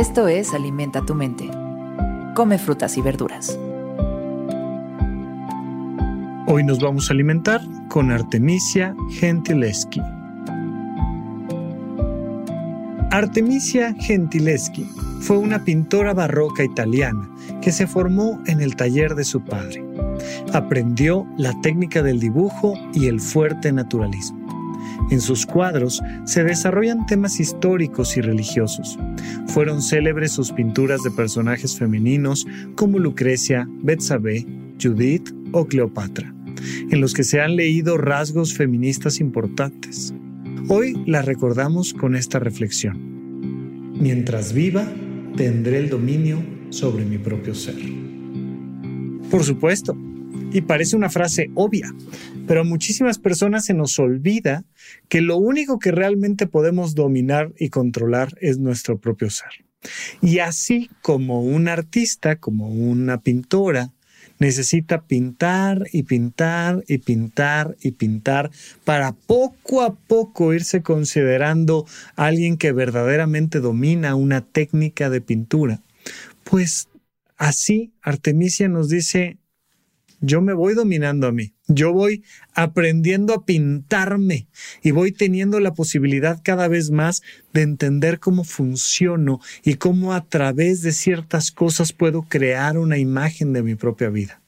Esto es Alimenta tu mente. Come frutas y verduras. Hoy nos vamos a alimentar con Artemisia Gentileschi. Artemisia Gentileschi fue una pintora barroca italiana que se formó en el taller de su padre. Aprendió la técnica del dibujo y el fuerte naturalismo. En sus cuadros se desarrollan temas históricos y religiosos. Fueron célebres sus pinturas de personajes femeninos como Lucrecia, Betsabé, Judith o Cleopatra, en los que se han leído rasgos feministas importantes. Hoy la recordamos con esta reflexión. Mientras viva, tendré el dominio sobre mi propio ser. Por supuesto, y parece una frase obvia, pero a muchísimas personas se nos olvida que lo único que realmente podemos dominar y controlar es nuestro propio ser. Y así como un artista, como una pintora, necesita pintar y pintar y pintar y pintar para poco a poco irse considerando alguien que verdaderamente domina una técnica de pintura. Pues así Artemisia nos dice, yo me voy dominando a mí, yo voy aprendiendo a pintarme y voy teniendo la posibilidad cada vez más de entender cómo funciono y cómo a través de ciertas cosas puedo crear una imagen de mi propia vida.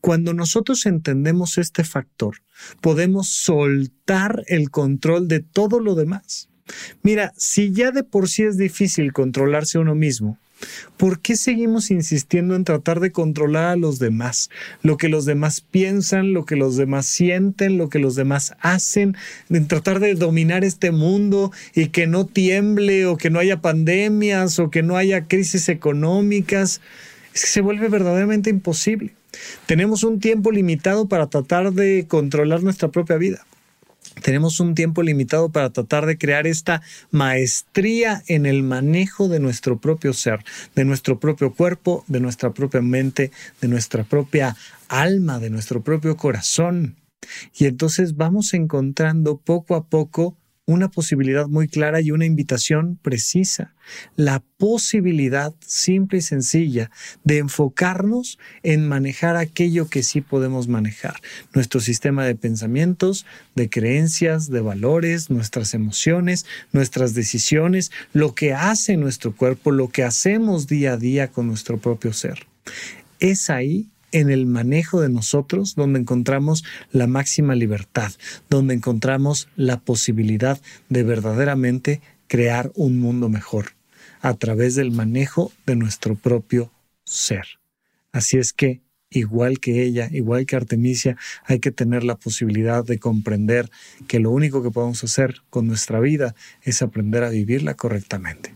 Cuando nosotros entendemos este factor, podemos soltar el control de todo lo demás. Mira, si ya de por sí es difícil controlarse uno mismo, ¿Por qué seguimos insistiendo en tratar de controlar a los demás? Lo que los demás piensan, lo que los demás sienten, lo que los demás hacen, en tratar de dominar este mundo y que no tiemble o que no haya pandemias o que no haya crisis económicas. Es que se vuelve verdaderamente imposible. Tenemos un tiempo limitado para tratar de controlar nuestra propia vida. Tenemos un tiempo limitado para tratar de crear esta maestría en el manejo de nuestro propio ser, de nuestro propio cuerpo, de nuestra propia mente, de nuestra propia alma, de nuestro propio corazón. Y entonces vamos encontrando poco a poco una posibilidad muy clara y una invitación precisa. La posibilidad simple y sencilla de enfocarnos en manejar aquello que sí podemos manejar. Nuestro sistema de pensamientos, de creencias, de valores, nuestras emociones, nuestras decisiones, lo que hace nuestro cuerpo, lo que hacemos día a día con nuestro propio ser. Es ahí en el manejo de nosotros donde encontramos la máxima libertad, donde encontramos la posibilidad de verdaderamente crear un mundo mejor a través del manejo de nuestro propio ser. Así es que, igual que ella, igual que Artemisia, hay que tener la posibilidad de comprender que lo único que podemos hacer con nuestra vida es aprender a vivirla correctamente.